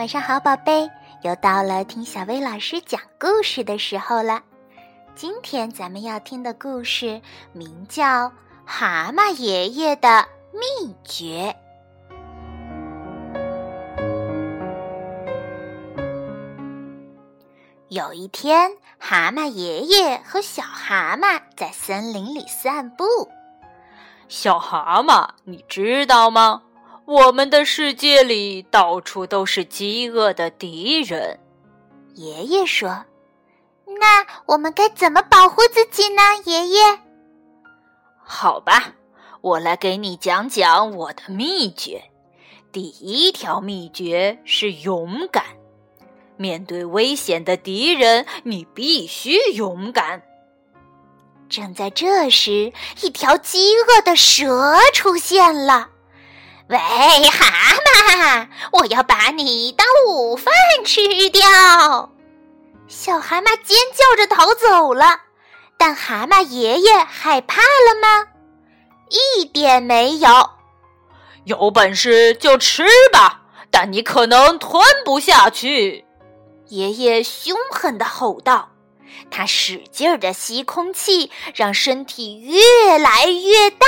晚上好，宝贝，又到了听小薇老师讲故事的时候了。今天咱们要听的故事名叫《蛤蟆爷爷的秘诀》。有一天，蛤蟆爷爷和小蛤蟆在森林里散步。小蛤蟆，你知道吗？我们的世界里到处都是饥饿的敌人。爷爷说：“那我们该怎么保护自己呢？”爷爷，好吧，我来给你讲讲我的秘诀。第一条秘诀是勇敢。面对危险的敌人，你必须勇敢。正在这时，一条饥饿的蛇出现了。喂，蛤蟆，我要把你当午饭吃掉！小蛤蟆尖叫着逃走了，但蛤蟆爷爷害怕了吗？一点没有。有本事就吃吧，但你可能吞不下去。爷爷凶狠的吼道，他使劲儿地吸空气，让身体越来越大。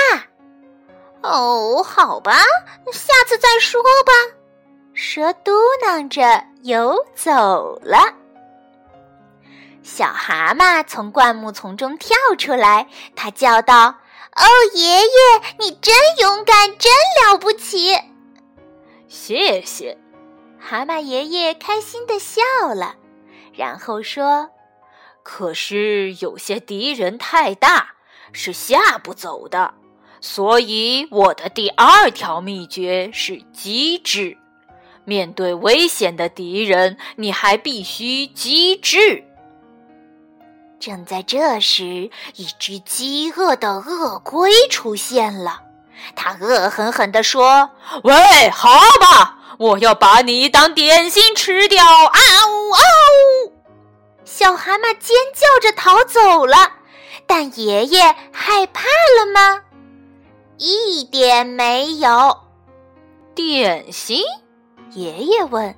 哦，好吧，下次再说吧。蛇嘟囔着游走了。小蛤蟆从灌木丛中跳出来，他叫道：“哦，爷爷，你真勇敢，真了不起！”谢谢，蛤蟆爷爷开心的笑了，然后说：“可是有些敌人太大，是吓不走的。”所以，我的第二条秘诀是机智。面对危险的敌人，你还必须机智。正在这时，一只饥饿的鳄龟出现了。它恶狠狠地说：“喂，好吧，我要把你当点心吃掉！”啊呜啊呜！小蛤蟆尖叫着逃走了。但爷爷害怕了吗？一点没有。点心？爷爷问：“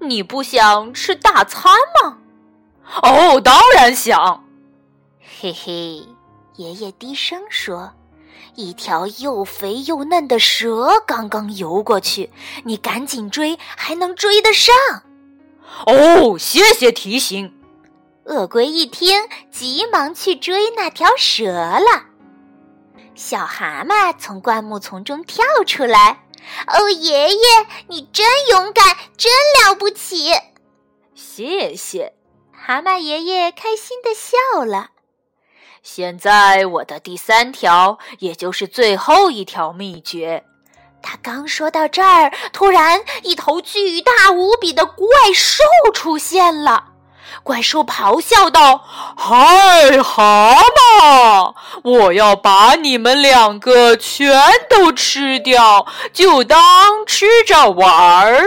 你不想吃大餐吗？”“哦，当然想。”嘿嘿，爷爷低声说：“一条又肥又嫩的蛇刚刚游过去，你赶紧追，还能追得上。”“哦，谢谢提醒。”鳄龟一听，急忙去追那条蛇了。小蛤蟆从灌木丛中跳出来，“哦，爷爷，你真勇敢，真了不起！”谢谢，蛤蟆爷爷开心的笑了。现在我的第三条，也就是最后一条秘诀。他刚说到这儿，突然一头巨大无比的怪兽出现了。怪兽咆哮道：“嗨，蛤蟆，我要把你们两个全都吃掉，就当吃着玩儿。”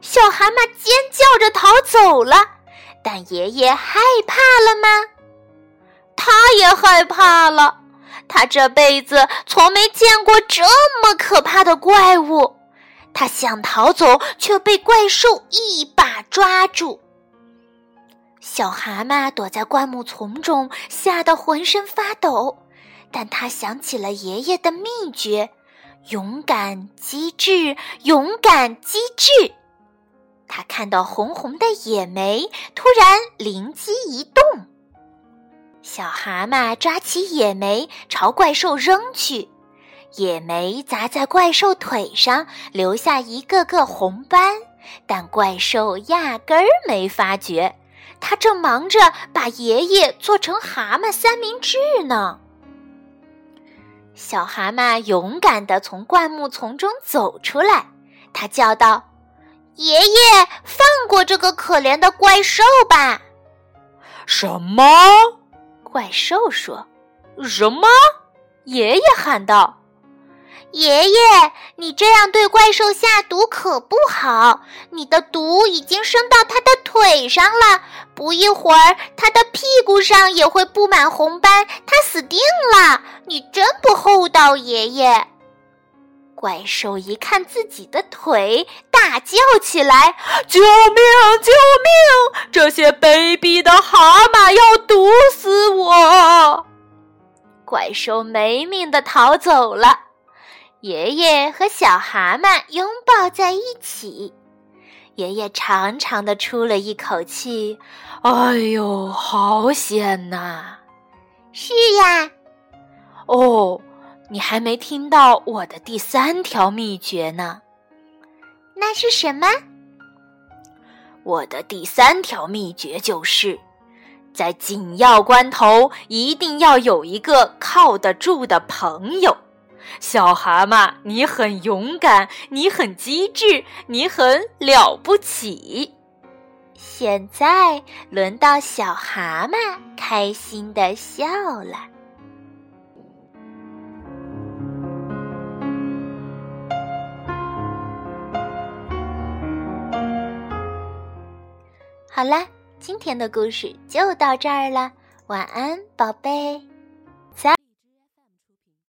小蛤蟆尖叫着逃走了。但爷爷害怕了吗？他也害怕了。他这辈子从没见过这么可怕的怪物。他想逃走，却被怪兽一把抓住。小蛤蟆躲在灌木丛中，吓得浑身发抖。但他想起了爷爷的秘诀：勇敢、机智，勇敢、机智。他看到红红的野莓，突然灵机一动。小蛤蟆抓起野莓朝怪兽扔去，野莓砸在怪兽腿上，留下一个个红斑，但怪兽压根儿没发觉。他正忙着把爷爷做成蛤蟆三明治呢。小蛤蟆勇敢地从灌木丛中走出来，他叫道：“爷爷，放过这个可怜的怪兽吧！”什么？怪兽说：“什么？”爷爷喊道。爷爷，你这样对怪兽下毒可不好。你的毒已经升到它的腿上了，不一会儿，他的屁股上也会布满红斑，他死定了。你真不厚道，爷爷。怪兽一看自己的腿，大叫起来：“救命！救命！这些卑鄙的蛤蟆要毒死我！”怪兽没命的逃走了。爷爷和小蛤蟆拥抱在一起，爷爷长长的出了一口气：“哎呦，好险呐！”“是呀。”“哦，你还没听到我的第三条秘诀呢。”“那是什么？”“我的第三条秘诀就是，在紧要关头一定要有一个靠得住的朋友。”小蛤蟆，你很勇敢，你很机智，你很了不起。现在轮到小蛤蟆开心的笑了。好了，今天的故事就到这儿了，晚安，宝贝。